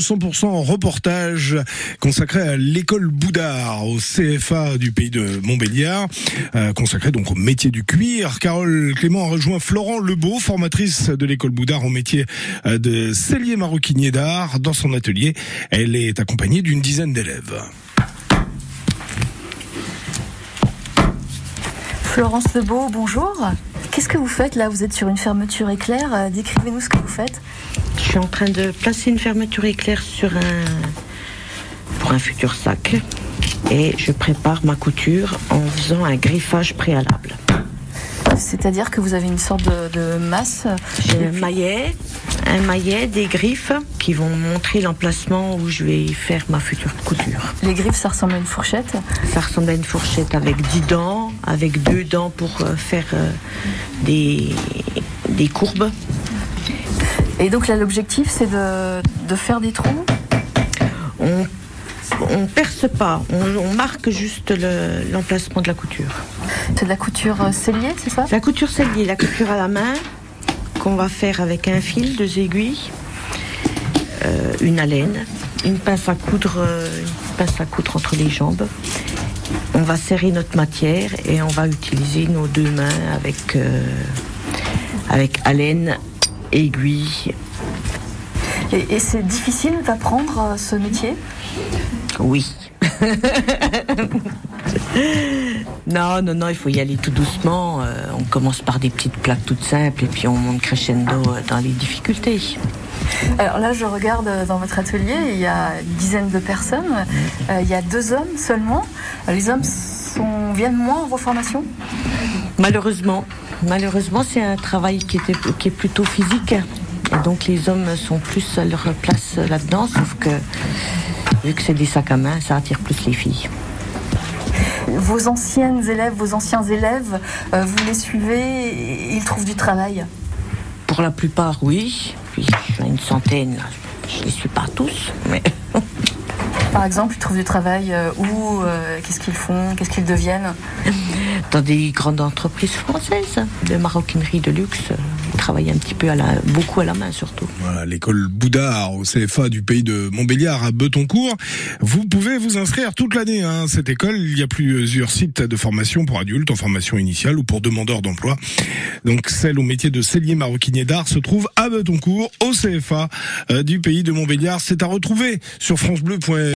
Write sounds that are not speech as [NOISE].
100% reportage consacré à l'école Boudard au CFA du pays de Montbéliard, euh, consacré donc au métier du cuir. Carole Clément a rejoint Florent Lebeau, formatrice de l'école Boudard au métier euh, de cellier maroquinier d'art. Dans son atelier, elle est accompagnée d'une dizaine d'élèves. Florence Lebeau, bonjour. Qu'est-ce que vous faites là? Vous êtes sur une fermeture éclair. Euh, décrivez-nous ce que vous faites. Je suis en train de placer une fermeture éclair sur un pour un futur sac et je prépare ma couture en faisant un griffage préalable. C'est-à-dire que vous avez une sorte de, masse J'ai un maillet, un maillet, des griffes qui vont montrer l'emplacement où je vais faire ma future couture. Les griffes, ça ressemble à une fourchette? Ça ressemble à une fourchette avec 10 dents, avec deux dents pour euh, faire euh, des, des courbes. Et donc là, l'objectif, c'est de, faire des trous? On on perce pas, on, marque juste l'emplacement de la couture. C'est de la couture euh, cellier, c'est ça? La couture cellier, la couture à la main, qu'on va faire avec un fil, deux aiguilles, euh, une haleine, une pince à coudre, une pince à coudre entre les jambes. On va serrer notre matière et on va utiliser nos deux mains avec, avec haleine, aiguille. Et, et c'est difficile d'apprendre ce métier? Oui. [LAUGHS] non, non, non, il faut y aller tout doucement. Euh, on commence par des petites plaques toutes simples et puis on monte crescendo euh, dans les difficultés. Alors là, je regarde dans votre atelier, il y a une dizaine de personnes. Euh, il y a deux hommes seulement. Les hommes sont, viennent moins en vos formations Malheureusement. Malheureusement, c'est un travail qui, était, qui est plutôt physique. Et donc les hommes sont plus à leur place là-dedans, sauf que Vu que c'est des sacs à main, ça attire plus les filles. Vos anciennes élèves, vos anciens élèves, euh, vous les suivez, ils trouvent du travail Pour la plupart, oui. Puis une centaine, je ne les suis pas tous, mais. [LAUGHS] Par exemple, ils trouvent du travail euh, où euh, Qu'est-ce qu'ils font Qu'est-ce qu'ils deviennent? Dans des grandes entreprises françaises de maroquinerie de luxe travailler un petit peu à la, beaucoup à la main surtout. Voilà, l'école Boudard au CFA du pays de Montbéliard à Betoncourt. Vous pouvez vous inscrire toute l'année hein, cette école. Il y a plusieurs sites de formation pour adultes en formation initiale ou pour demandeurs d'emploi. Donc celle au métier de cellier maroquinier d'art se trouve à Betoncourt au CFA euh, du pays de Montbéliard. C'est à retrouver sur francebleu.fr.